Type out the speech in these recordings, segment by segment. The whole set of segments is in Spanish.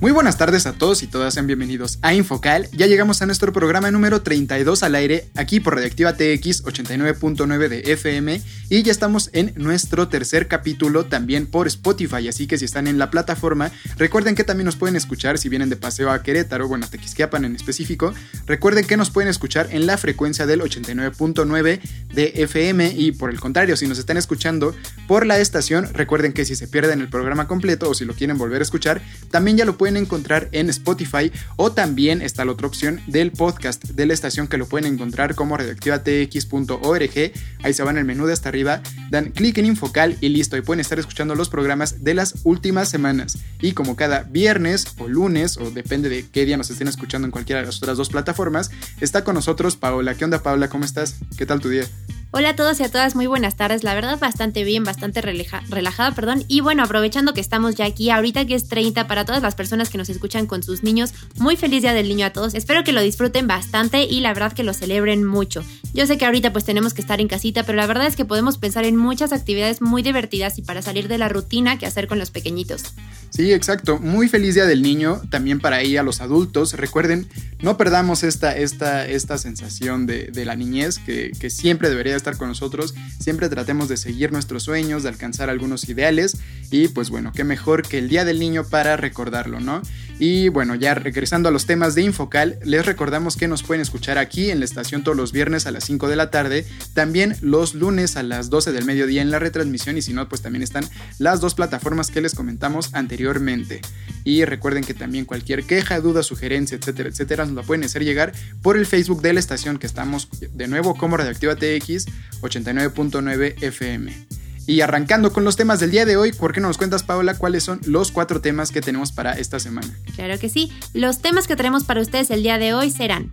Muy buenas tardes a todos y todas, sean bienvenidos a Infocal. Ya llegamos a nuestro programa número 32 al aire, aquí por Radioactiva TX 89.9 de FM, y ya estamos en nuestro tercer capítulo también por Spotify, así que si están en la plataforma, recuerden que también nos pueden escuchar si vienen de paseo a Querétaro, bueno, a Tequisquiapan en específico, recuerden que nos pueden escuchar en la frecuencia del 89.9 de FM, y por el contrario, si nos están escuchando por la estación, recuerden que si se pierden el programa completo o si lo quieren volver a escuchar, también ya lo pueden encontrar en Spotify o también está la otra opción del podcast de la estación que lo pueden encontrar como radioactivatx.org. Ahí se van el menú de hasta arriba, dan clic en Infocal y listo. Y pueden estar escuchando los programas de las últimas semanas. Y como cada viernes o lunes, o depende de qué día nos estén escuchando en cualquiera de las otras dos plataformas, está con nosotros Paola. ¿Qué onda, Paola? ¿Cómo estás? ¿Qué tal tu día? Hola a todos y a todas, muy buenas tardes. La verdad, bastante bien, bastante relajada, perdón. Y bueno, aprovechando que estamos ya aquí, ahorita que es 30, para todas las personas que nos escuchan con sus niños, muy feliz Día del Niño a todos. Espero que lo disfruten bastante y la verdad que lo celebren mucho. Yo sé que ahorita pues tenemos que estar en casita, pero la verdad es que podemos pensar en muchas actividades muy divertidas y para salir de la rutina que hacer con los pequeñitos. Sí, exacto. Muy feliz Día del Niño, también para ahí a los adultos. Recuerden, no perdamos esta, esta, esta sensación de, la niñez que, que siempre debería estar con nosotros. Siempre tratemos de seguir nuestros sueños, de alcanzar algunos ideales y pues bueno, qué mejor que el Día del Niño para recordarlo, ¿no? Y bueno, ya regresando a los temas de Infocal, les recordamos que nos pueden escuchar aquí en la estación todos los viernes a las 5 de la tarde, también los lunes a las 12 del mediodía en la retransmisión y si no, pues también están las dos plataformas que les comentamos anteriormente. Y recuerden que también cualquier queja, duda, sugerencia, etcétera, etcétera, nos la pueden hacer llegar por el Facebook de la estación que estamos de nuevo como Radioactiva TX 89.9 FM. Y arrancando con los temas del día de hoy, ¿por qué no nos cuentas, Paola, cuáles son los cuatro temas que tenemos para esta semana? Claro que sí. Los temas que tenemos para ustedes el día de hoy serán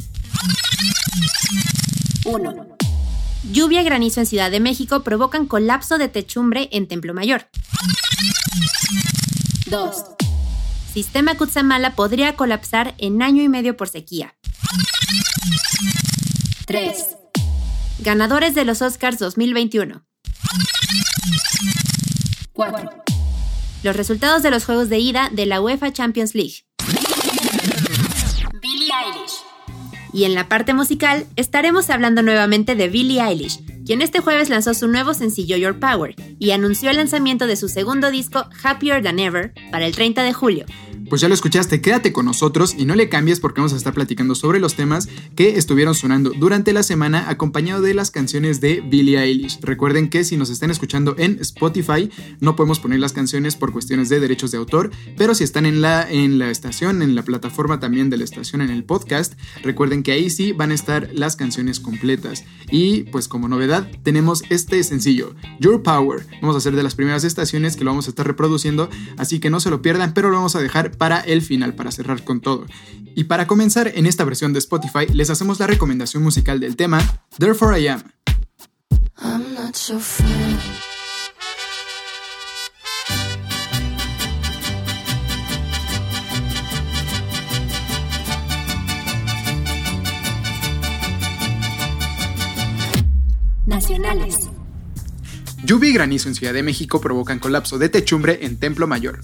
1. Lluvia y granizo en Ciudad de México provocan colapso de techumbre en Templo Mayor. 2. Sistema Kutsamala podría colapsar en año y medio por sequía. 3. Ganadores de los Oscars 2021. 4. Los resultados de los juegos de ida de la UEFA Champions League. Billie Eilish. Y en la parte musical estaremos hablando nuevamente de Billie Eilish, quien este jueves lanzó su nuevo sencillo Your Power y anunció el lanzamiento de su segundo disco Happier Than Ever para el 30 de julio. Pues ya lo escuchaste, quédate con nosotros y no le cambies porque vamos a estar platicando sobre los temas que estuvieron sonando durante la semana acompañado de las canciones de Billie Eilish. Recuerden que si nos están escuchando en Spotify no podemos poner las canciones por cuestiones de derechos de autor, pero si están en la, en la estación, en la plataforma también de la estación en el podcast, recuerden que ahí sí van a estar las canciones completas. Y pues como novedad tenemos este sencillo, Your Power. Vamos a hacer de las primeras estaciones que lo vamos a estar reproduciendo, así que no se lo pierdan, pero lo vamos a dejar para el final, para cerrar con todo. Y para comenzar en esta versión de Spotify, les hacemos la recomendación musical del tema Therefore I Am. I'm not so Nacionales. Lluvia y granizo en Ciudad de México provocan colapso de techumbre en Templo Mayor.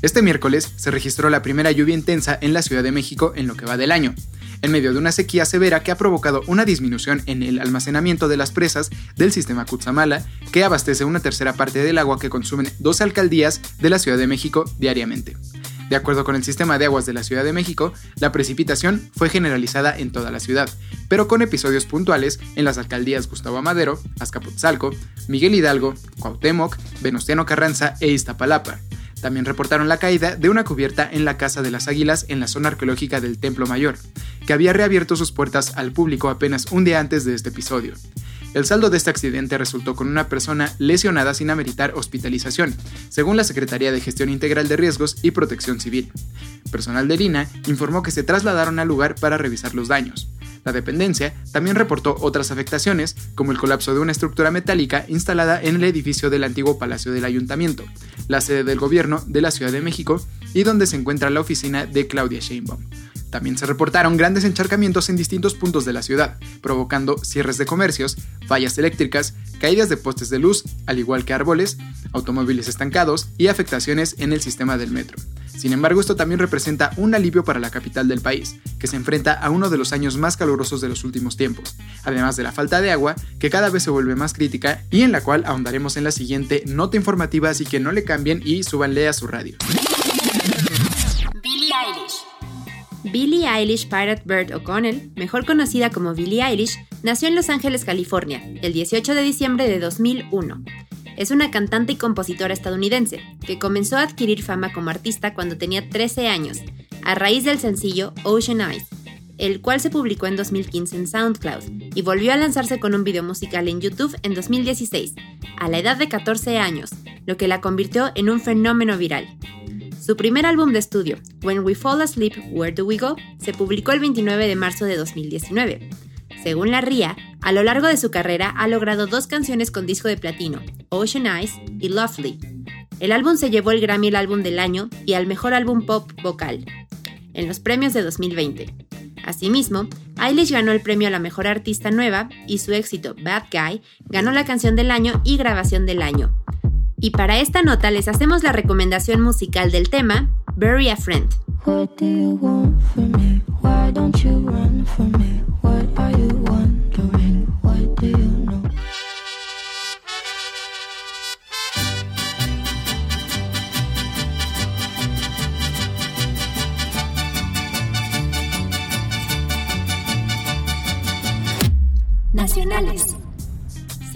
Este miércoles se registró la primera lluvia intensa en la Ciudad de México en lo que va del año, en medio de una sequía severa que ha provocado una disminución en el almacenamiento de las presas del sistema Cutzamala, que abastece una tercera parte del agua que consumen dos alcaldías de la Ciudad de México diariamente. De acuerdo con el sistema de aguas de la Ciudad de México, la precipitación fue generalizada en toda la ciudad, pero con episodios puntuales en las alcaldías Gustavo Amadero, Azcapotzalco, Miguel Hidalgo, Cuauhtémoc, Venustiano Carranza e Iztapalapa. También reportaron la caída de una cubierta en la Casa de las Águilas en la zona arqueológica del Templo Mayor, que había reabierto sus puertas al público apenas un día antes de este episodio. El saldo de este accidente resultó con una persona lesionada sin ameritar hospitalización, según la Secretaría de Gestión Integral de Riesgos y Protección Civil. Personal de Lina informó que se trasladaron al lugar para revisar los daños. La dependencia también reportó otras afectaciones, como el colapso de una estructura metálica instalada en el edificio del antiguo Palacio del Ayuntamiento, la sede del gobierno de la Ciudad de México y donde se encuentra la oficina de Claudia Sheinbaum. También se reportaron grandes encharcamientos en distintos puntos de la ciudad, provocando cierres de comercios, fallas eléctricas, caídas de postes de luz, al igual que árboles, automóviles estancados y afectaciones en el sistema del metro. Sin embargo, esto también representa un alivio para la capital del país, que se enfrenta a uno de los años más calurosos de los últimos tiempos, además de la falta de agua, que cada vez se vuelve más crítica y en la cual ahondaremos en la siguiente nota informativa, así que no le cambien y súbanle a su radio. Billie Eilish Pirate Bird O'Connell, mejor conocida como Billie Eilish, nació en Los Ángeles, California, el 18 de diciembre de 2001. Es una cantante y compositora estadounidense, que comenzó a adquirir fama como artista cuando tenía 13 años, a raíz del sencillo Ocean Eyes, el cual se publicó en 2015 en SoundCloud, y volvió a lanzarse con un video musical en YouTube en 2016, a la edad de 14 años, lo que la convirtió en un fenómeno viral. Su primer álbum de estudio, When We Fall Asleep, Where Do We Go?, se publicó el 29 de marzo de 2019. Según la RIA, a lo largo de su carrera ha logrado dos canciones con disco de platino, Ocean Eyes y Lovely. El álbum se llevó el Grammy al álbum del año y al mejor álbum pop vocal, en los premios de 2020. Asimismo, Eilish ganó el premio a la mejor artista nueva y su éxito Bad Guy ganó la canción del año y grabación del año. Y para esta nota les hacemos la recomendación musical del tema Bury a Friend. What do you want me? Why don't you run me?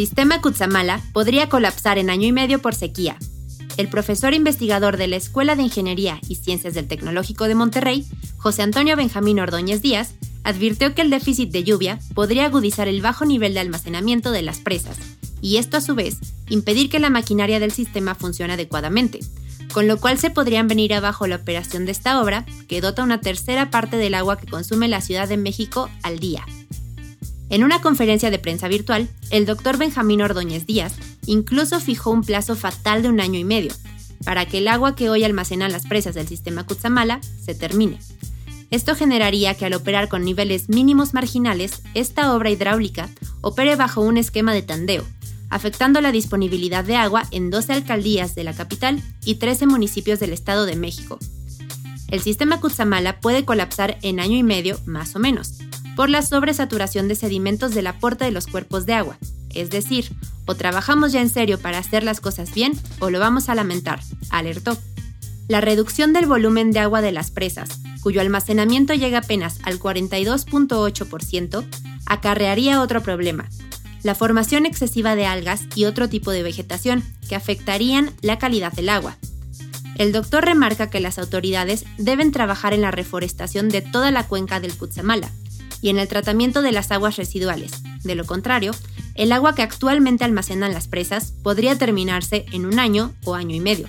Sistema Cutzamala podría colapsar en año y medio por sequía. El profesor investigador de la Escuela de Ingeniería y Ciencias del Tecnológico de Monterrey, José Antonio Benjamín Ordóñez Díaz, advirtió que el déficit de lluvia podría agudizar el bajo nivel de almacenamiento de las presas, y esto a su vez impedir que la maquinaria del sistema funcione adecuadamente, con lo cual se podrían venir abajo la operación de esta obra, que dota una tercera parte del agua que consume la Ciudad de México al día. En una conferencia de prensa virtual, el doctor Benjamín Ordóñez Díaz incluso fijó un plazo fatal de un año y medio, para que el agua que hoy almacenan las presas del sistema Cutzamala se termine. Esto generaría que al operar con niveles mínimos marginales, esta obra hidráulica opere bajo un esquema de tandeo, afectando la disponibilidad de agua en 12 alcaldías de la capital y 13 municipios del Estado de México. El sistema Cutzamala puede colapsar en año y medio, más o menos, por la sobresaturación de sedimentos del aporte de los cuerpos de agua. Es decir, o trabajamos ya en serio para hacer las cosas bien o lo vamos a lamentar, alertó. La reducción del volumen de agua de las presas, cuyo almacenamiento llega apenas al 42.8%, acarrearía otro problema, la formación excesiva de algas y otro tipo de vegetación que afectarían la calidad del agua. El doctor remarca que las autoridades deben trabajar en la reforestación de toda la cuenca del Cutzamala, y en el tratamiento de las aguas residuales. De lo contrario, el agua que actualmente almacenan las presas podría terminarse en un año o año y medio.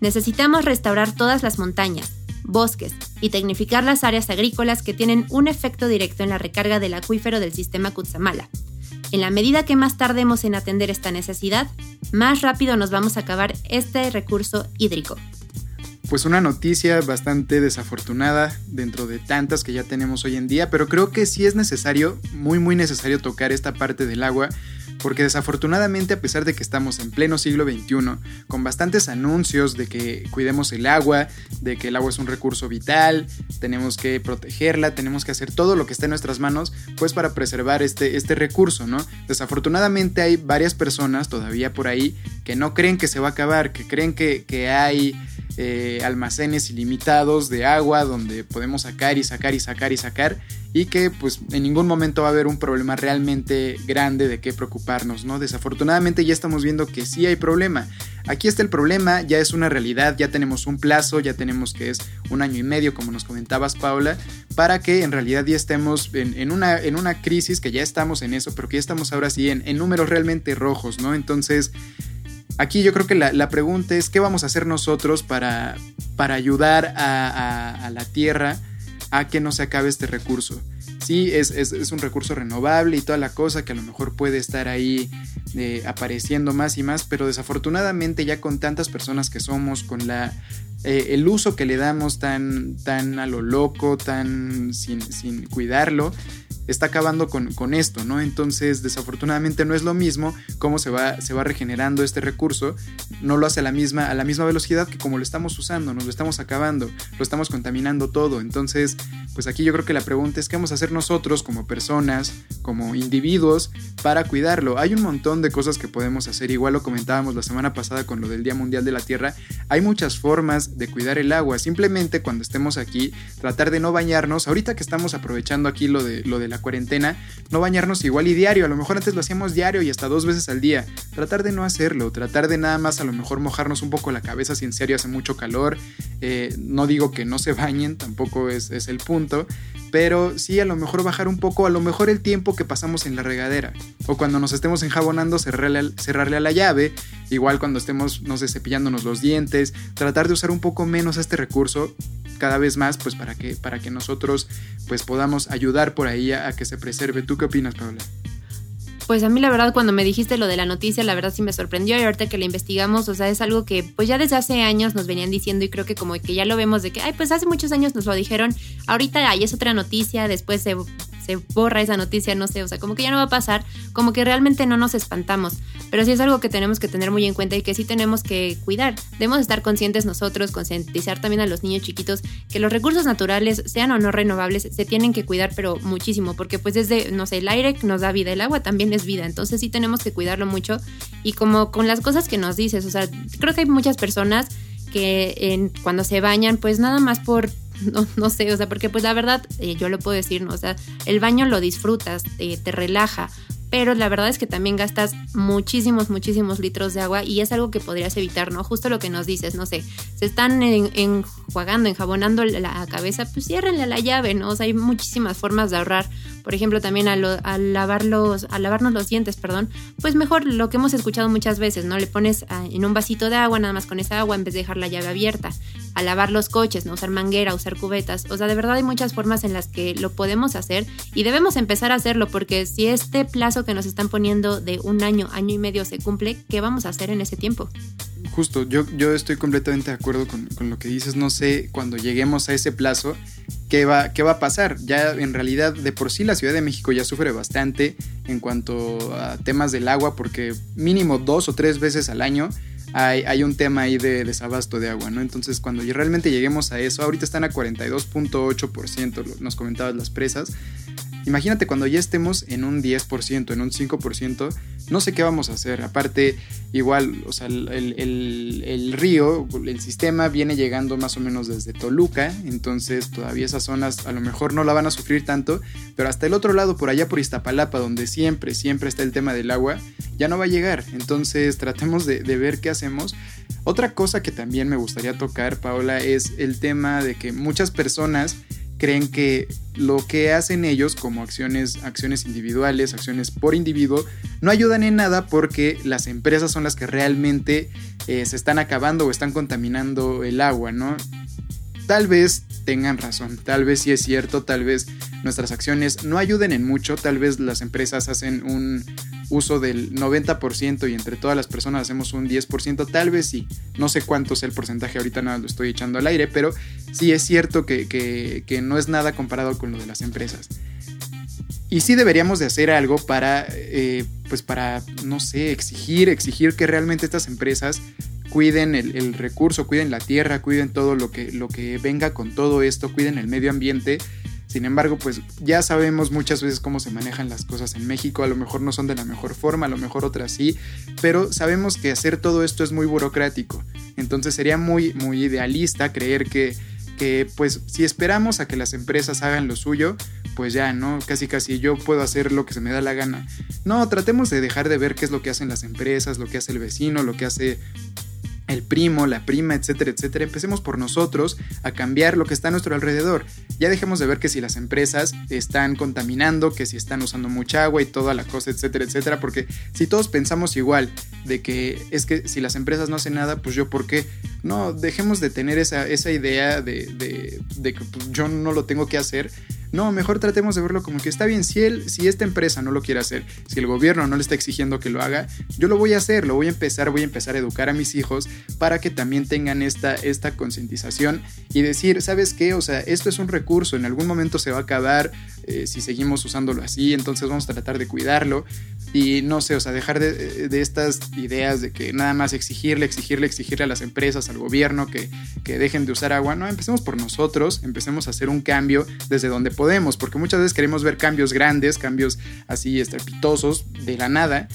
Necesitamos restaurar todas las montañas, bosques y tecnificar las áreas agrícolas que tienen un efecto directo en la recarga del acuífero del sistema Cutzamala. En la medida que más tardemos en atender esta necesidad, más rápido nos vamos a acabar este recurso hídrico pues una noticia bastante desafortunada dentro de tantas que ya tenemos hoy en día, pero creo que sí es necesario, muy muy necesario tocar esta parte del agua, porque desafortunadamente a pesar de que estamos en pleno siglo XXI, con bastantes anuncios de que cuidemos el agua, de que el agua es un recurso vital, tenemos que protegerla, tenemos que hacer todo lo que esté en nuestras manos, pues para preservar este, este recurso, ¿no? Desafortunadamente hay varias personas todavía por ahí que no creen que se va a acabar, que creen que, que hay eh, almacenes ilimitados de agua donde podemos sacar y sacar y sacar y sacar y que pues en ningún momento va a haber un problema realmente grande de qué preocuparnos, ¿no? Desafortunadamente ya estamos viendo que sí hay problema. Aquí está el problema, ya es una realidad, ya tenemos un plazo, ya tenemos que es un año y medio, como nos comentabas Paula, para que en realidad ya estemos en, una, en una crisis, que ya estamos en eso, pero que ya estamos ahora sí en, en números realmente rojos, ¿no? Entonces aquí yo creo que la, pregunta es qué vamos a hacer nosotros para, para ayudar a, la Tierra a que no se acabe este recurso. Sí, es, un recurso renovable y toda la cosa que a lo mejor puede estar ahí eh, apareciendo más y más, pero desafortunadamente ya con tantas personas que somos, con la, eh, el uso que le damos tan, tan a lo loco, tan sin, sin cuidarlo, está acabando con, esto, ¿no? Entonces, desafortunadamente no es lo mismo cómo se va, se va regenerando este recurso, no lo hace a la, misma, a la misma velocidad que como lo estamos usando, nos lo estamos acabando, lo estamos contaminando todo. Entonces, pues aquí yo creo que la pregunta es qué vamos a hacer nosotros como personas, como individuos, para cuidarlo. Hay un montón de cosas que podemos hacer, igual lo comentábamos la semana pasada con lo del Día Mundial de la Tierra, hay muchas formas de cuidar el agua, simplemente cuando estemos aquí, tratar de no bañarnos, ahorita que estamos aprovechando aquí lo de, lo de la cuarentena, no bañarnos igual y diario, a lo mejor antes lo hacíamos diario y hasta dos veces al día, tratar de no hacerlo, tratar de nada más a lo mejor mojarnos un poco la cabeza si en serio hace mucho calor, eh, no digo que no se bañen, tampoco es, es el punto, pero sí a lo mejor bajar un poco, a lo mejor el tiempo que pasamos en la regadera, o cuando nos estemos enjabonando cerrarle, cerrarle a la llave, igual cuando estemos, no sé, cepillándonos los dientes, tratar de usar un poco menos este recurso cada vez más, pues para que, para que nosotros pues podamos ayudar por ahí a, que se preserve. ¿Tú qué opinas, Paula? Pues a mí la verdad cuando me dijiste lo de la noticia, la verdad sí me sorprendió y ahorita que la investigamos, o sea, es algo que pues ya desde hace años nos venían diciendo y creo que como que ya lo vemos de que, ay, pues hace muchos años nos lo dijeron, ahorita hay es otra noticia, después se se borra esa noticia, no sé, o sea, como que ya no va a pasar, como que realmente no nos espantamos, pero sí es algo que tenemos que tener muy en cuenta y que sí tenemos que cuidar. Debemos estar conscientes nosotros, concientizar también a los niños chiquitos que los recursos naturales, sean o no renovables, se tienen que cuidar, pero muchísimo, porque pues desde, no sé, el aire nos da vida, el agua también es vida, entonces sí tenemos que cuidarlo mucho y como con las cosas que nos dices, o sea, creo que hay muchas personas que cuando se bañan, pues nada más por no, no sé, o sea, porque pues la verdad, eh, yo lo puedo decir, ¿no? O sea, el baño lo disfrutas, te relaja, pero la verdad es que también gastas muchísimos, muchísimos litros de agua y es algo que podrías evitar, ¿no? Justo lo que nos dices, no sé, se están enjuagando, enjabonando la cabeza, pues ciérrenle la llave, ¿no? O sea, hay muchísimas formas de ahorrar. Por ejemplo, también al, lavar al lavarnos los dientes, perdón, pues mejor lo que hemos escuchado muchas veces, ¿no? Le pones ah, en un vasito de agua, nada más con esa agua, en vez de dejar la llave abierta. A lavar los coches, ¿no? Usar manguera, usar cubetas. O sea, de verdad hay muchas formas en las que lo podemos hacer y debemos empezar a hacerlo porque si este plazo que nos están poniendo de un año, año y medio se cumple, ¿qué vamos a hacer en ese tiempo? Justo, yo, yo estoy completamente de acuerdo con, lo que dices. No sé, cuando lleguemos a ese plazo, ¿qué va, ¿qué va a pasar? Ya en realidad, de por sí, la Ciudad de México ya sufre bastante en cuanto a temas del agua, porque mínimo dos o tres veces al año hay, hay, un tema ahí de desabasto de agua, ¿no? Entonces, cuando realmente lleguemos a eso, ahorita están a 42.8%, nos comentabas las presas. Imagínate cuando ya estemos en un 10%, en un 5%, no sé qué vamos a hacer. Aparte, igual, o sea, el, río, el sistema viene llegando más o menos desde Toluca, entonces todavía esas zonas a lo mejor no la van a sufrir tanto, pero hasta el otro lado, por allá por Iztapalapa, donde siempre, siempre está el tema del agua, ya no va a llegar. Entonces tratemos de, de ver qué hacemos. Otra cosa que también me gustaría tocar, Paola, es el tema de que muchas personas creen que lo que hacen ellos como acciones, acciones individuales, acciones por individuo, no ayudan en nada porque las empresas son las que realmente eh, se están acabando o están contaminando el agua, ¿no? Tal vez tengan razón, tal vez sí es cierto, tal vez nuestras acciones no ayuden en mucho, tal vez las empresas hacen un uso del 90% y entre todas las personas hacemos un 10%, tal vez sí. No sé cuánto es el porcentaje, ahorita nada lo estoy echando al aire, pero sí es cierto que, no es nada comparado con lo de las empresas. Y sí deberíamos de hacer algo para, eh, pues para, no sé, exigir, exigir que realmente estas empresas cuiden el, el, recurso, cuiden la tierra, cuiden todo lo que, lo que venga con todo esto, cuiden el medio ambiente. Sin embargo, pues ya sabemos muchas veces cómo se manejan las cosas en México, a lo mejor no son de la mejor forma, a lo mejor otras sí, pero sabemos que hacer todo esto es muy burocrático. Entonces sería muy, muy idealista creer que, que pues si esperamos a que las empresas hagan lo suyo, pues ya, ¿no? Casi casi yo puedo hacer lo que se me da la gana. No, tratemos de dejar de ver qué es lo que hacen las empresas, lo que hace el vecino, lo que hace el primo, la prima, etcétera, etcétera. Empecemos por nosotros a cambiar lo que está a nuestro alrededor. Ya dejemos de ver que si las empresas están contaminando, que si están usando mucha agua y toda la cosa, etcétera, etcétera. Porque si todos pensamos igual de que es que si las empresas no hacen nada, pues yo por qué. No, dejemos de tener esa, esa idea de, de, de que pues, yo no lo tengo que hacer no, mejor tratemos de verlo como que está bien, si él, si esta empresa no lo quiere hacer, si el gobierno no le está exigiendo que lo haga, yo lo voy a hacer, lo voy a empezar, voy a empezar a educar a mis hijos para que también tengan esta, esta concientización y decir, ¿sabes qué? O sea, esto es un recurso, en algún momento se va a acabar eh, si seguimos usándolo así, entonces vamos a tratar de cuidarlo y no sé, o sea, dejar de, de, estas ideas de que nada más exigirle, exigirle, exigirle a las empresas, al gobierno que, que dejen de usar agua, no, empecemos por nosotros, empecemos a hacer un cambio desde donde podemos podemos, porque muchas veces queremos ver cambios grandes, cambios así estrepitosos de la nada,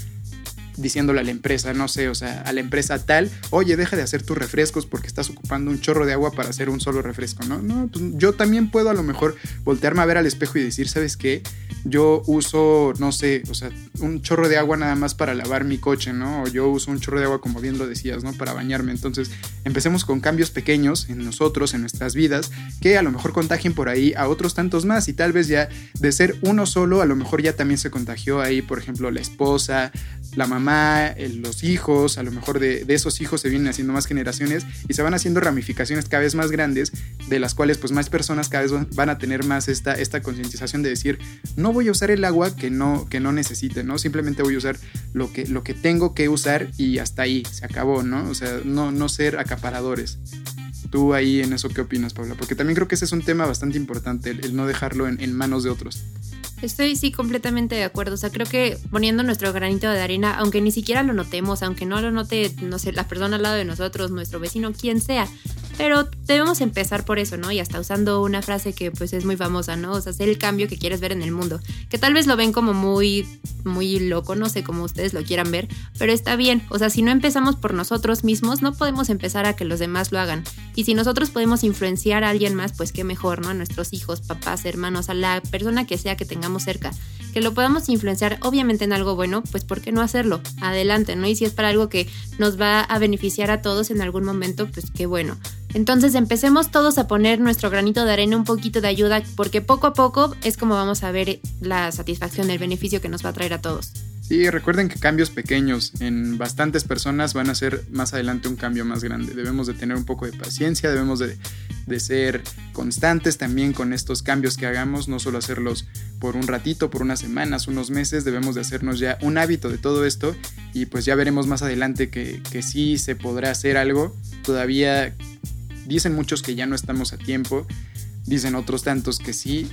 diciéndole a la empresa, no sé, o sea, a la empresa tal, oye, deja de hacer tus refrescos porque estás ocupando un chorro de agua para hacer un solo refresco, ¿no? No, pues yo también puedo a lo mejor voltearme a ver al espejo y decir, ¿sabes qué? Yo uso, no sé, o sea, un chorro de agua nada más para lavar mi coche, ¿no? O yo uso un chorro de agua, como bien lo decías, ¿no? Para bañarme. Entonces, empecemos con cambios pequeños en nosotros, en nuestras vidas, que a lo mejor contagien por ahí a otros tantos más y tal vez ya de ser uno solo, a lo mejor ya también se contagió ahí, por ejemplo, la esposa, la mamá, los hijos, a lo mejor de, de, esos hijos se vienen haciendo más generaciones y se van haciendo ramificaciones cada vez más grandes, de las cuales pues más personas cada vez van a tener más esta, esta concientización de decir, no voy a usar el agua que no, que no necesite, ¿no? Simplemente voy a usar lo que, lo que tengo que usar y hasta ahí, se acabó, ¿no? O sea, no, no ser acaparadores. Tú ahí en eso, ¿qué opinas, Paula? Porque también creo que ese es un tema bastante importante, el, el no dejarlo en, en manos de otros. Estoy sí completamente de acuerdo. O sea, creo que poniendo nuestro granito de arena, aunque ni siquiera lo notemos, aunque no lo note, no sé, la persona al lado de nosotros, nuestro vecino, quien sea, pero debemos empezar por eso, ¿no? Y hasta usando una frase que pues es muy famosa, ¿no? O sea, hacer el cambio que quieres ver en el mundo. Que tal vez lo ven como muy, muy loco, no sé cómo ustedes lo quieran ver, pero está bien. O sea, si no empezamos por nosotros mismos, no podemos empezar a que los demás lo hagan. Y si nosotros podemos influenciar a alguien más, pues qué mejor, ¿no? A nuestros hijos, papás, hermanos, a la persona que sea que tengamos cerca. Que lo podamos influenciar, obviamente en algo bueno, pues ¿por qué no hacerlo? Adelante, ¿no? Y si es para algo que nos va a beneficiar a todos en algún momento, pues qué bueno. Entonces empecemos todos a poner nuestro granito de arena, un poquito de ayuda, porque poco a poco es como vamos a ver la satisfacción, el beneficio que nos va a traer a todos. Sí, recuerden que cambios pequeños en bastantes personas van a ser más adelante un cambio más grande. Debemos de tener un poco de paciencia, debemos de, de, ser constantes también con estos cambios que hagamos, no solo hacerlos por un ratito, por unas semanas, unos meses, debemos de hacernos ya un hábito de todo esto y pues ya veremos más adelante que, que sí se podrá hacer algo. Todavía dicen muchos que ya no estamos a tiempo, dicen otros tantos que sí,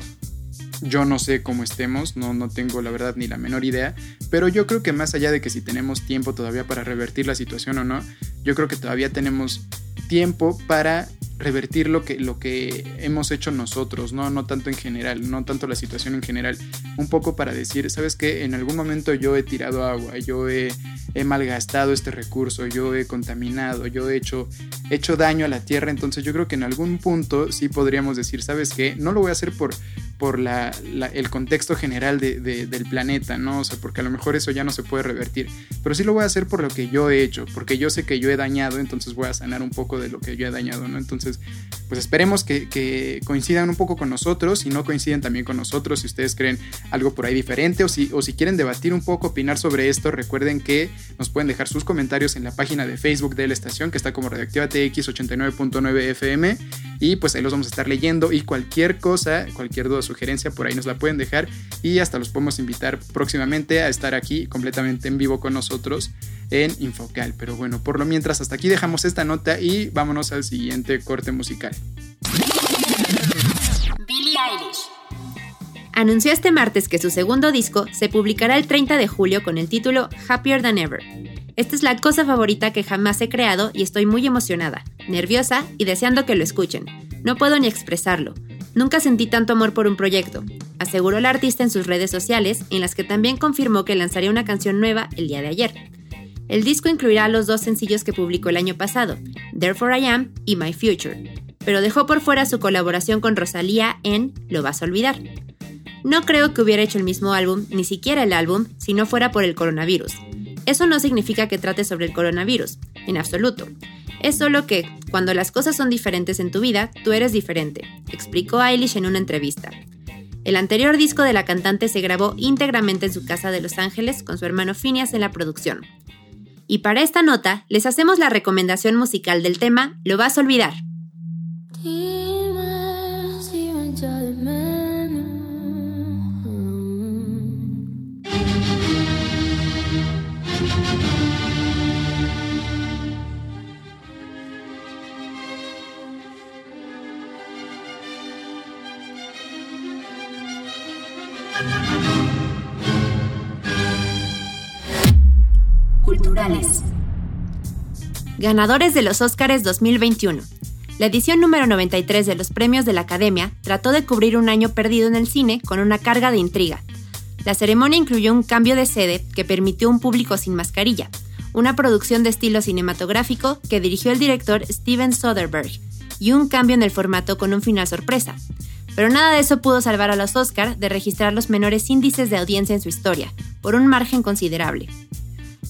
yo no sé cómo estemos, no, no tengo la verdad ni la menor idea, pero yo creo que más allá de que si tenemos tiempo todavía para revertir la situación o no, yo creo que todavía tenemos tiempo para revertir lo que, lo que hemos hecho nosotros, ¿no? no tanto en general, no tanto la situación en general, un poco para decir, ¿sabes qué? En algún momento yo he tirado agua, yo he, he malgastado este recurso, yo he contaminado, yo he hecho, hecho daño a la tierra, entonces yo creo que en algún punto sí podríamos decir, ¿sabes qué? No lo voy a hacer por, por la, la, el contexto general de, de, del planeta, ¿no? O sea, porque a lo mejor eso ya no se puede revertir, pero sí lo voy a hacer por lo que yo he hecho, porque yo sé que yo he dañado, entonces voy a sanar un poco de lo que yo he dañado, ¿no? Entonces, pues esperemos que, que, coincidan un poco con nosotros. Si no coinciden también con nosotros, si ustedes creen algo por ahí diferente o si, o si quieren debatir un poco, opinar sobre esto, recuerden que nos pueden dejar sus comentarios en la página de Facebook de la estación, que está como Radioactiva TX 89.9 FM. Y pues ahí los vamos a estar leyendo. Y cualquier cosa, cualquier duda sugerencia, por ahí nos la pueden dejar. Y hasta los podemos invitar próximamente a estar aquí completamente en vivo con nosotros en Infocal. Pero bueno, por lo mientras, hasta aquí dejamos esta nota y vámonos al siguiente corte musical. Billie Eilish. anunció este martes que su segundo disco se publicará el 30 de julio con el título Happier Than Ever. Esta es la cosa favorita que jamás he creado y estoy muy emocionada, nerviosa y deseando que lo escuchen. No puedo ni expresarlo. Nunca sentí tanto amor por un proyecto, aseguró el artista en sus redes sociales, en las que también confirmó que lanzaría una canción nueva el día de ayer. El disco incluirá los dos sencillos que publicó el año pasado, Therefore I Am y My Future, pero dejó por fuera su colaboración con Rosalía en Lo vas a olvidar. No creo que hubiera hecho el mismo álbum, ni siquiera el álbum, si no fuera por el coronavirus. Eso no significa que trate sobre el coronavirus, en absoluto. Es solo que, cuando las cosas son diferentes en tu vida, tú eres diferente, explicó Eilish en una entrevista. El anterior disco de la cantante se grabó íntegramente en su casa de Los Ángeles con su hermano Phineas en la producción. Y para esta nota, les hacemos la recomendación musical del tema Lo vas a olvidar. Ganadores de los Óscares 2021. La edición número 93 de los premios de la Academia trató de cubrir un año perdido en el cine con una carga de intriga. La ceremonia incluyó un cambio de sede que permitió un público sin mascarilla, una producción de estilo cinematográfico que dirigió el director Steven Soderbergh y un cambio en el formato con un final sorpresa. Pero nada de eso pudo salvar a los Oscar de registrar los menores índices de audiencia en su historia, por un margen considerable.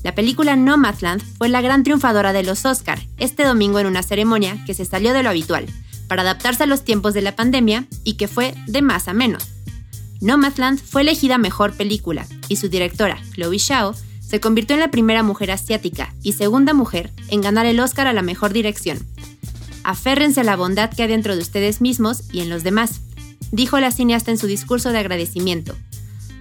La película Nomadland fue la gran triunfadora de los Oscar este domingo en una ceremonia que se salió de lo habitual, para adaptarse a los tiempos de la pandemia y que fue de más a menos. Nomadland fue elegida mejor película y su directora, Chloe Zhao, se convirtió en la primera mujer asiática y segunda mujer en ganar el Oscar a la mejor dirección. Aférrense a la bondad que hay dentro de ustedes mismos y en los demás dijo la cineasta en su discurso de agradecimiento.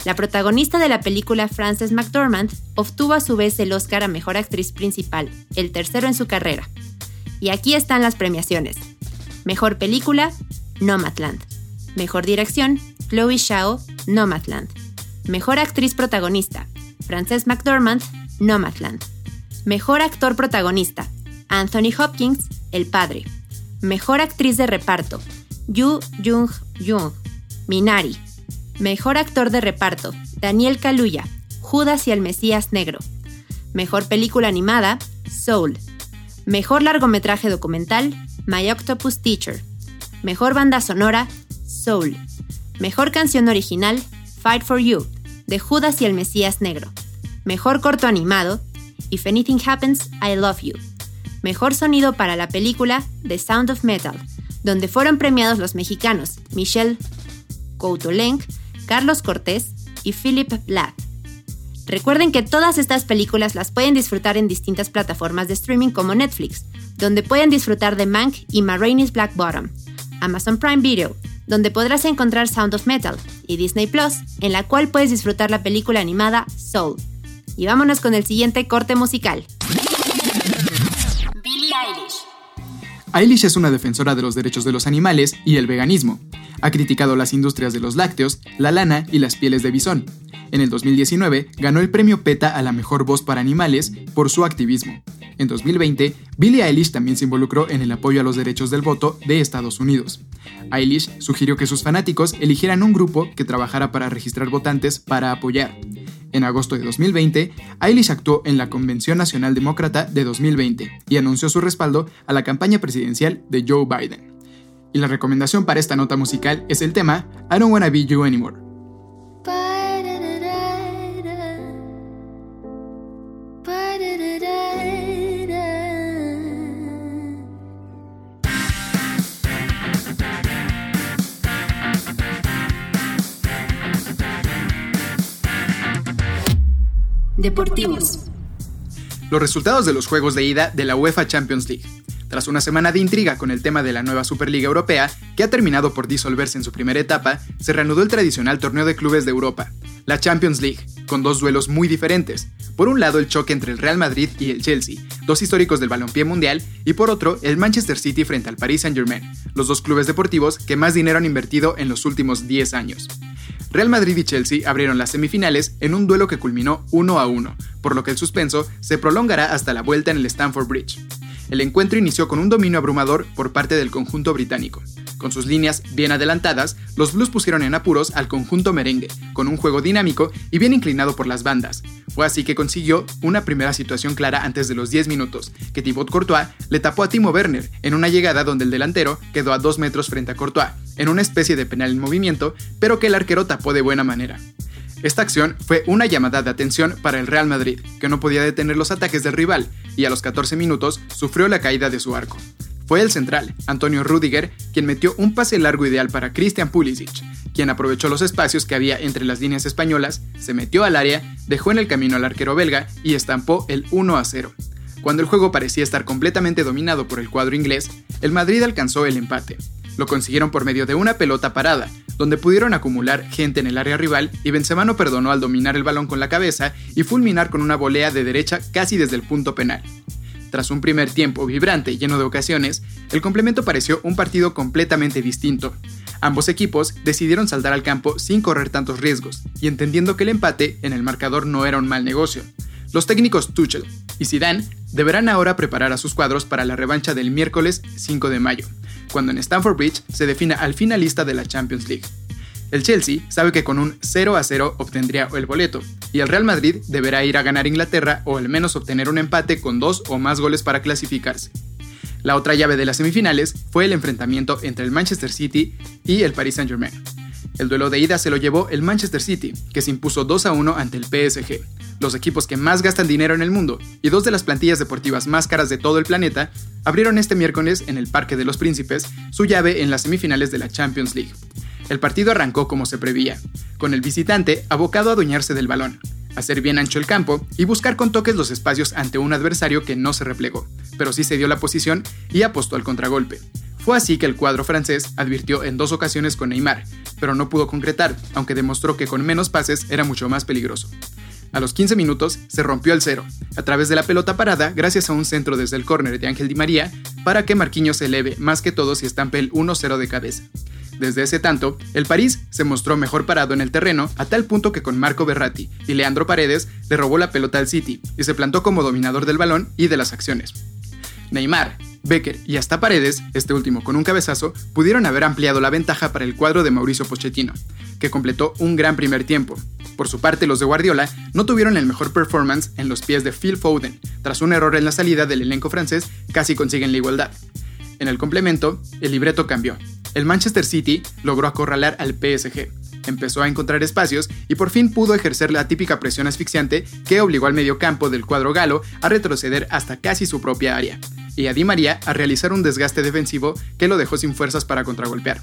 La protagonista de la película, Frances McDormand, obtuvo a su vez el Oscar a Mejor Actriz Principal, el tercero en su carrera. Y aquí están las premiaciones. Mejor Película, Nomadland. Mejor Dirección, Chloe Zhao, Nomadland. Mejor Actriz Protagonista, Frances McDormand, Nomadland. Mejor Actor Protagonista, Anthony Hopkins, El Padre. Mejor Actriz de Reparto, Yu Jung Jung, Minari. Mejor actor de reparto, Daniel Kaluuya, Judas y el Mesías Negro. Mejor película animada, Soul. Mejor largometraje documental, My Octopus Teacher. Mejor banda sonora, Soul. Mejor canción original, Fight for You, de Judas y el Mesías Negro. Mejor corto animado, If Anything Happens, I Love You. Mejor sonido para la película, The Sound of Metal, donde fueron premiados los mexicanos Michelle Coutolenc, Carlos Cortés y Philip Blatt. Recuerden que todas estas películas las pueden disfrutar en distintas plataformas de streaming como Netflix, donde pueden disfrutar de Mank y Marraine's Black Bottom, Amazon Prime Video, donde podrás encontrar Sound of Metal, y Disney Plus, en la cual puedes disfrutar la película animada Soul. Y vámonos con el siguiente corte musical. Eilish es una defensora de los derechos de los animales y el veganismo. Ha criticado las industrias de los lácteos, la lana y las pieles de bisón. En el 2019 ganó el premio PETA a la mejor voz para animales por su activismo. En 2020, Billie Eilish también se involucró en el apoyo a los derechos del voto de Estados Unidos. Eilish sugirió que sus fanáticos eligieran un grupo que trabajara para registrar votantes para apoyar. En agosto de 2020, Eilish actuó en la Convención Nacional Demócrata de 2020 y anunció su respaldo a la campaña presidencial de Joe Biden. Y la recomendación para esta nota musical es el tema I Don't Wanna Be You Anymore. Deportivos. Los resultados de los juegos de ida de la UEFA Champions League. Tras una semana de intriga con el tema de la nueva Superliga Europea, que ha terminado por disolverse en su primera etapa, se reanudó el tradicional torneo de clubes de Europa, la Champions League, con dos duelos muy diferentes. Por un lado, el choque entre el Real Madrid y el Chelsea, dos históricos del balompié mundial, y por otro, el Manchester City frente al Paris Saint-Germain, los dos clubes deportivos que más dinero han invertido en los últimos 10 años. Real Madrid y Chelsea abrieron las semifinales en un duelo que culminó 1 a 1, por lo que el suspenso se prolongará hasta la vuelta en el Stamford Bridge. El encuentro inició con un dominio abrumador por parte del conjunto británico. Con sus líneas bien adelantadas, los Blues pusieron en apuros al conjunto merengue, con un juego dinámico y bien inclinado por las bandas. Fue así que consiguió una primera situación clara antes de los 10 minutos, que Thibaut Courtois le tapó a Timo Werner en una llegada donde el delantero quedó a 2 metros frente a Courtois, en una especie de penal en movimiento, pero que el arquero tapó de buena manera. Esta acción fue una llamada de atención para el Real Madrid, que no podía detener los ataques del rival y a los 14 minutos sufrió la caída de su arco. Fue el central, Antonio Rudiger, quien metió un pase largo ideal para Christian Pulisic, quien aprovechó los espacios que había entre las líneas españolas, se metió al área, dejó en el camino al arquero belga y estampó el 1 a 0. Cuando el juego parecía estar completamente dominado por el cuadro inglés, el Madrid alcanzó el empate. Lo consiguieron por medio de una pelota parada, donde pudieron acumular gente en el área rival y Benzema no perdonó al dominar el balón con la cabeza y fulminar con una volea de derecha casi desde el punto penal. Tras un primer tiempo vibrante y lleno de ocasiones, el complemento pareció un partido completamente distinto. Ambos equipos decidieron saltar al campo sin correr tantos riesgos y entendiendo que el empate en el marcador no era un mal negocio. Los técnicos Tuchel y Zidane deberán ahora preparar a sus cuadros para la revancha del miércoles 5 de mayo, cuando en Stamford Bridge se defina al finalista de la Champions League. El Chelsea sabe que con un 0 a 0 obtendría el boleto, y el Real Madrid deberá ir a ganar Inglaterra o al menos obtener un empate con dos o más goles para clasificarse. La otra llave de las semifinales fue el enfrentamiento entre el Manchester City y el Paris Saint-Germain. El duelo de ida se lo llevó el Manchester City, que se impuso 2 a 1 ante el PSG. Los equipos que más gastan dinero en el mundo y dos de las plantillas deportivas más caras de todo el planeta abrieron este miércoles en el Parque de los Príncipes su llave en las semifinales de la Champions League. El partido arrancó como se prevía, con el visitante abocado a adueñarse del balón, hacer bien ancho el campo y buscar con toques los espacios ante un adversario que no se replegó, pero sí se dio la posición y apostó al contragolpe. Fue así que el cuadro francés advirtió en dos ocasiones con Neymar, pero no pudo concretar, aunque demostró que con menos pases era mucho más peligroso. A los 15 minutos se rompió el cero, a través de la pelota parada gracias a un centro desde el córner de Ángel Di María, para que Marquinhos se eleve más que todos y estampe el 1-0 de cabeza. Desde ese tanto, el París se mostró mejor parado en el terreno a tal punto que con Marco Berratti y Leandro Paredes le robó la pelota al City y se plantó como dominador del balón y de las acciones. Neymar, Becker y hasta Paredes, este último con un cabezazo, pudieron haber ampliado la ventaja para el cuadro de Mauricio Pochettino, que completó un gran primer tiempo. Por su parte, los de Guardiola no tuvieron el mejor performance en los pies de Phil Foden. Tras un error en la salida del elenco francés, casi consiguen la igualdad. En el complemento, el libreto cambió. El Manchester City logró acorralar al PSG, empezó a encontrar espacios y por fin pudo ejercer la típica presión asfixiante que obligó al mediocampo del cuadro galo a retroceder hasta casi su propia área, y a Di María a realizar un desgaste defensivo que lo dejó sin fuerzas para contragolpear.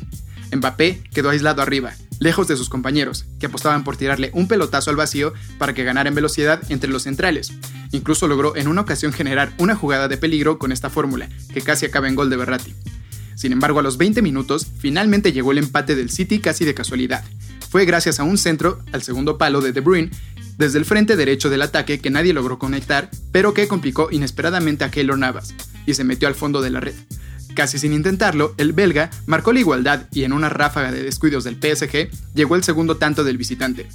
Mbappé quedó aislado arriba, lejos de sus compañeros, que apostaban por tirarle un pelotazo al vacío para que ganara en velocidad entre los centrales. Incluso logró en una ocasión generar una jugada de peligro con esta fórmula, que casi acaba en gol de Berratti. Sin embargo, a los 20 minutos, finalmente llegó el empate del City casi de casualidad. Fue gracias a un centro al segundo palo de De Bruyne desde el frente derecho del ataque que nadie logró conectar, pero que complicó inesperadamente a Keylor Navas y se metió al fondo de la red. Casi sin intentarlo, el belga marcó la igualdad y en una ráfaga de descuidos del PSG llegó el segundo tanto del visitante.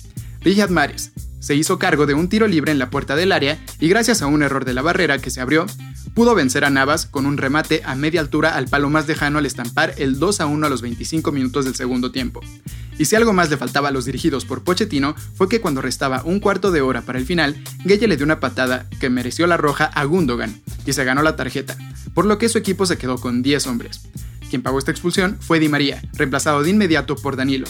Riyad Mahrez se hizo cargo de un tiro libre en la puerta del área y gracias a un error de la barrera que se abrió, pudo vencer a Navas con un remate a media altura al palo más lejano al estampar el 2 a 1 a los 25 minutos del segundo tiempo. Y si algo más le faltaba a los dirigidos por Pochettino fue que cuando restaba un cuarto de hora para el final, Gueye le dio una patada que mereció la roja a Gundogan y se ganó la tarjeta, por lo que su equipo se quedó con 10 hombres. Quien pagó esta expulsión fue Di María, reemplazado de inmediato por Danilo.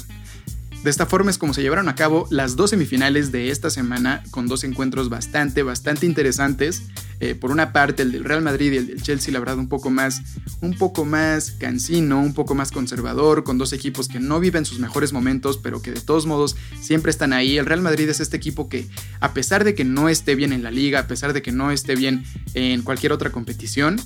De esta forma es como se llevaron a cabo las dos semifinales de esta semana con dos encuentros bastante, bastante interesantes. Eh, por una parte el del Real Madrid y el del Chelsea, la verdad un poco más, un poco más cansino, un poco más conservador, con dos equipos que no viven sus mejores momentos, pero que de todos modos siempre están ahí. El Real Madrid es este equipo que a pesar de que no esté bien en la liga, a pesar de que no esté bien en cualquier otra competición,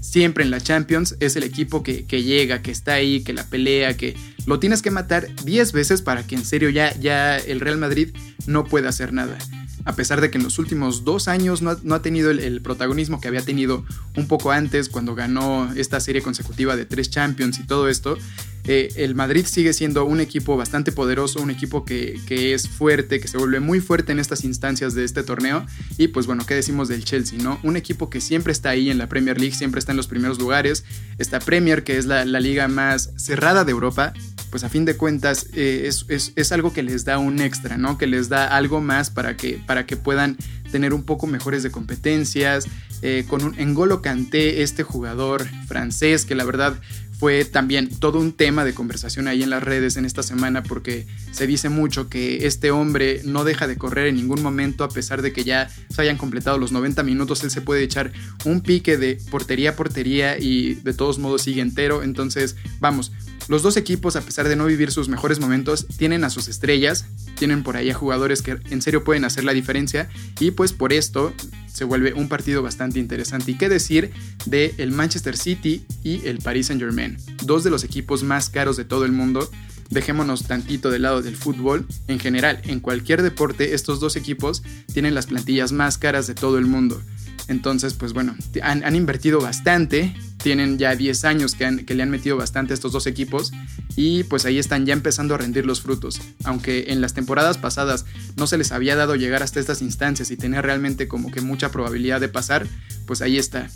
siempre en la Champions es el equipo que, llega, que está ahí, que la pelea, que lo tienes que matar 10 veces para que en serio ya, ya el Real Madrid no pueda hacer nada. A pesar de que en los últimos dos años no ha, tenido el, protagonismo que había tenido un poco antes cuando ganó esta serie consecutiva de tres Champions y todo esto, eh, el Madrid sigue siendo un equipo bastante poderoso, un equipo que, que, es fuerte, que se vuelve muy fuerte en estas instancias de este torneo. Y pues bueno, ¿qué decimos del Chelsea? ¿no? Un equipo que siempre está ahí en la Premier League, siempre está en los primeros lugares. Esta Premier, que es la, la liga más cerrada de Europa, pues a fin de cuentas eh, es, es, es, algo que les da un extra, ¿no? Que les da algo más para que, para que puedan tener un poco mejores de competencias. Eh, con un Engolo Kanté, este jugador francés que la verdad fue también todo un tema de conversación ahí en las redes en esta semana porque se dice mucho que este hombre no deja de correr en ningún momento a pesar de que ya se hayan completado los 90 minutos, él se puede echar un pique de portería a portería y de todos modos sigue entero, entonces vamos, los dos equipos, a pesar de no vivir sus mejores momentos, tienen a sus estrellas, tienen por ahí a jugadores que en serio pueden hacer la diferencia y pues por esto se vuelve un partido bastante interesante. ¿Y qué decir de el Manchester City y el Paris Saint Germain? Dos de los equipos más caros de todo el mundo. Dejémonos tantito del lado del fútbol. En general, en cualquier deporte, estos dos equipos tienen las plantillas más caras de todo el mundo. Entonces, pues bueno, han, han invertido bastante tienen ya 10 años que, que, le han metido bastante a estos dos equipos y pues ahí están ya empezando a rendir los frutos. Aunque en las temporadas pasadas no se les había dado llegar hasta estas instancias y tener realmente como que mucha probabilidad de pasar, pues ahí está.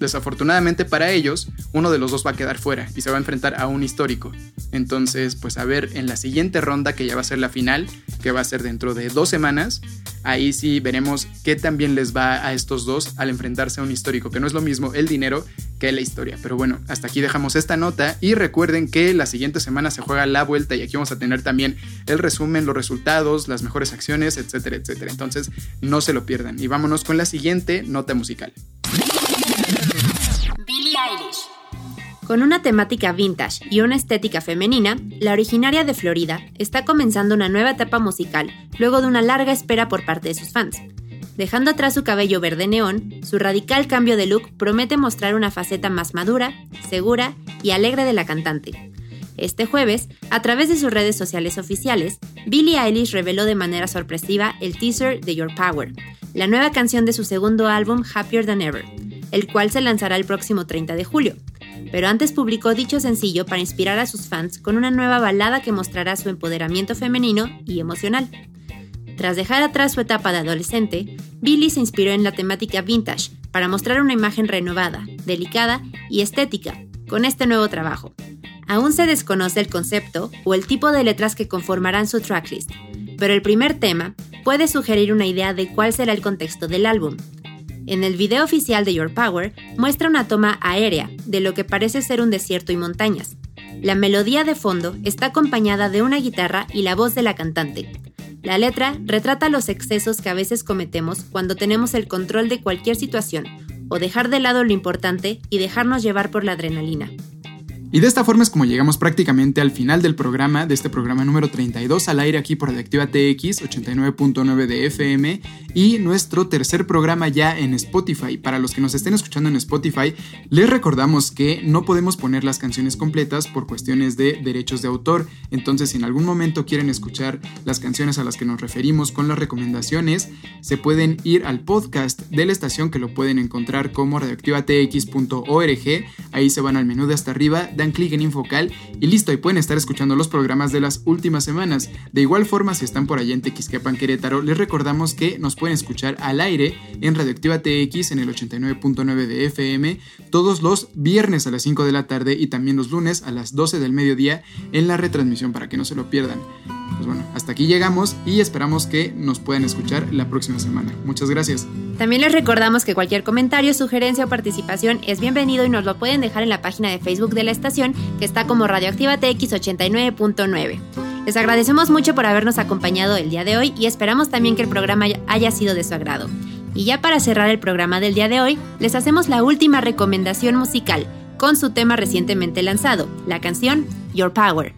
Desafortunadamente para ellos, uno de los dos va a quedar fuera y se va a enfrentar a un histórico. Entonces, pues a ver en la siguiente ronda, que ya va a ser la final, que va a ser dentro de dos semanas, ahí sí veremos qué también les va a estos dos al enfrentarse a un histórico, que no es lo mismo el dinero que la historia. Pero bueno, hasta aquí dejamos esta nota y recuerden que la siguiente semana se juega la vuelta y aquí vamos a tener también el resumen, los resultados, las mejores acciones, etcétera, etcétera. Entonces, no se lo pierdan. Y vámonos con la siguiente nota musical. Billie Eilish. Con una temática vintage y una estética femenina, la originaria de Florida está comenzando una nueva etapa musical luego de una larga espera por parte de sus fans. Dejando atrás su cabello verde neón, su radical cambio de look promete mostrar una faceta más madura, segura y alegre de la cantante. Este jueves, a través de sus redes sociales oficiales, Billie Eilish reveló de manera sorpresiva el teaser de Your Power, la nueva canción de su segundo álbum Happier Than Ever, el cual se lanzará el próximo 30 de julio. Pero antes publicó dicho sencillo para inspirar a sus fans con una nueva balada que mostrará su empoderamiento femenino y emocional. Tras dejar atrás su etapa de adolescente, Billie se inspiró en la temática vintage para mostrar una imagen renovada, delicada y estética con este nuevo trabajo. Aún se desconoce el concepto o el tipo de letras que conformarán su tracklist, pero el primer tema puede sugerir una idea de cuál será el contexto del álbum. En el video oficial de Your Power muestra una toma aérea de lo que parece ser un desierto y montañas. La melodía de fondo está acompañada de una guitarra y la voz de la cantante, la letra retrata los excesos que a veces cometemos cuando tenemos el control de cualquier situación, o dejar de lado lo importante y dejarnos llevar por la adrenalina. Y de esta forma es como llegamos prácticamente al final del programa, de este programa número 32 al aire aquí por Radioactiva TX 89.9 de FM y nuestro tercer programa ya en Spotify. Para los que nos estén escuchando en Spotify, les recordamos que no podemos poner las canciones completas por cuestiones de derechos de autor. Entonces, si en algún momento quieren escuchar las canciones a las que nos referimos con las recomendaciones, se pueden ir al podcast de la estación que lo pueden encontrar como radioactivatx.org. Ahí se van al menú de hasta arriba dan clic en Infocal y listo, y pueden estar escuchando los programas de las últimas semanas. De igual forma, si están por allá en Tequisquepan, Querétaro, les recordamos que nos pueden escuchar al aire en Radioactiva TX en el 89.9 de FM todos los viernes a las 5 de la tarde y también los lunes a las 12 del mediodía en la retransmisión para que no se lo pierdan. Pues bueno, hasta aquí llegamos y esperamos que nos puedan escuchar la próxima semana. Muchas gracias. También les recordamos que cualquier comentario, sugerencia o participación es bienvenido y nos lo pueden dejar en la página de Facebook de la estación que está como Radioactiva TX 89.9. Les agradecemos mucho por habernos acompañado el día de hoy y esperamos también que el programa haya sido de su agrado. Y ya para cerrar el programa del día de hoy, les hacemos la última recomendación musical con su tema recientemente lanzado, la canción Your Power.